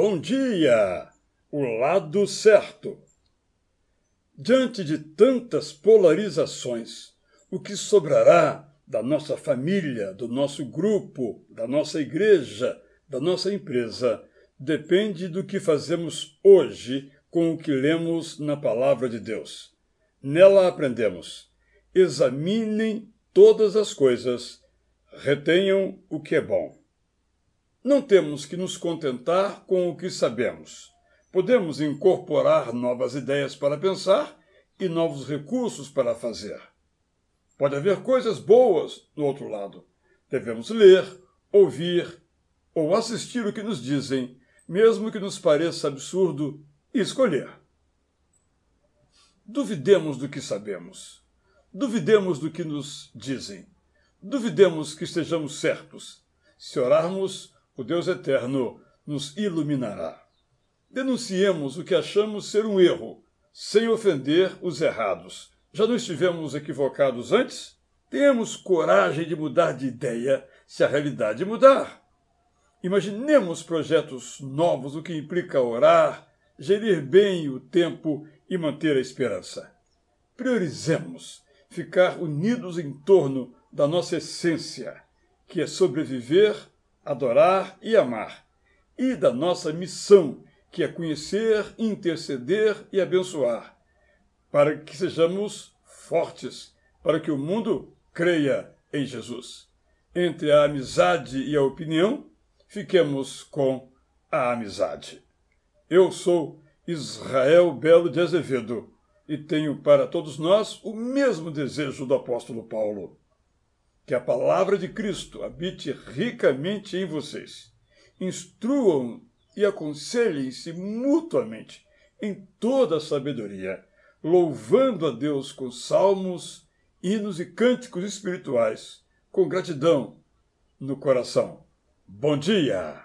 Bom dia! O lado certo. Diante de tantas polarizações, o que sobrará da nossa família, do nosso grupo, da nossa igreja, da nossa empresa, depende do que fazemos hoje com o que lemos na Palavra de Deus. Nela aprendemos: examinem todas as coisas, retenham o que é bom. Não temos que nos contentar com o que sabemos. Podemos incorporar novas ideias para pensar e novos recursos para fazer. Pode haver coisas boas do outro lado. Devemos ler, ouvir ou assistir o que nos dizem, mesmo que nos pareça absurdo, e escolher. Duvidemos do que sabemos. Duvidemos do que nos dizem. Duvidemos que estejamos certos. Se orarmos, o Deus eterno nos iluminará. Denunciemos o que achamos ser um erro, sem ofender os errados. Já não estivemos equivocados antes? Tenhamos coragem de mudar de ideia se a realidade mudar. Imaginemos projetos novos, o que implica orar, gerir bem o tempo e manter a esperança. Priorizemos ficar unidos em torno da nossa essência, que é sobreviver adorar e amar, e da nossa missão, que é conhecer, interceder e abençoar, para que sejamos fortes, para que o mundo creia em Jesus. Entre a amizade e a opinião, fiquemos com a amizade. Eu sou Israel Belo de Azevedo e tenho para todos nós o mesmo desejo do apóstolo Paulo que a palavra de Cristo habite ricamente em vocês. Instruam e aconselhem-se mutuamente em toda a sabedoria, louvando a Deus com salmos, hinos e cânticos espirituais, com gratidão no coração. Bom dia!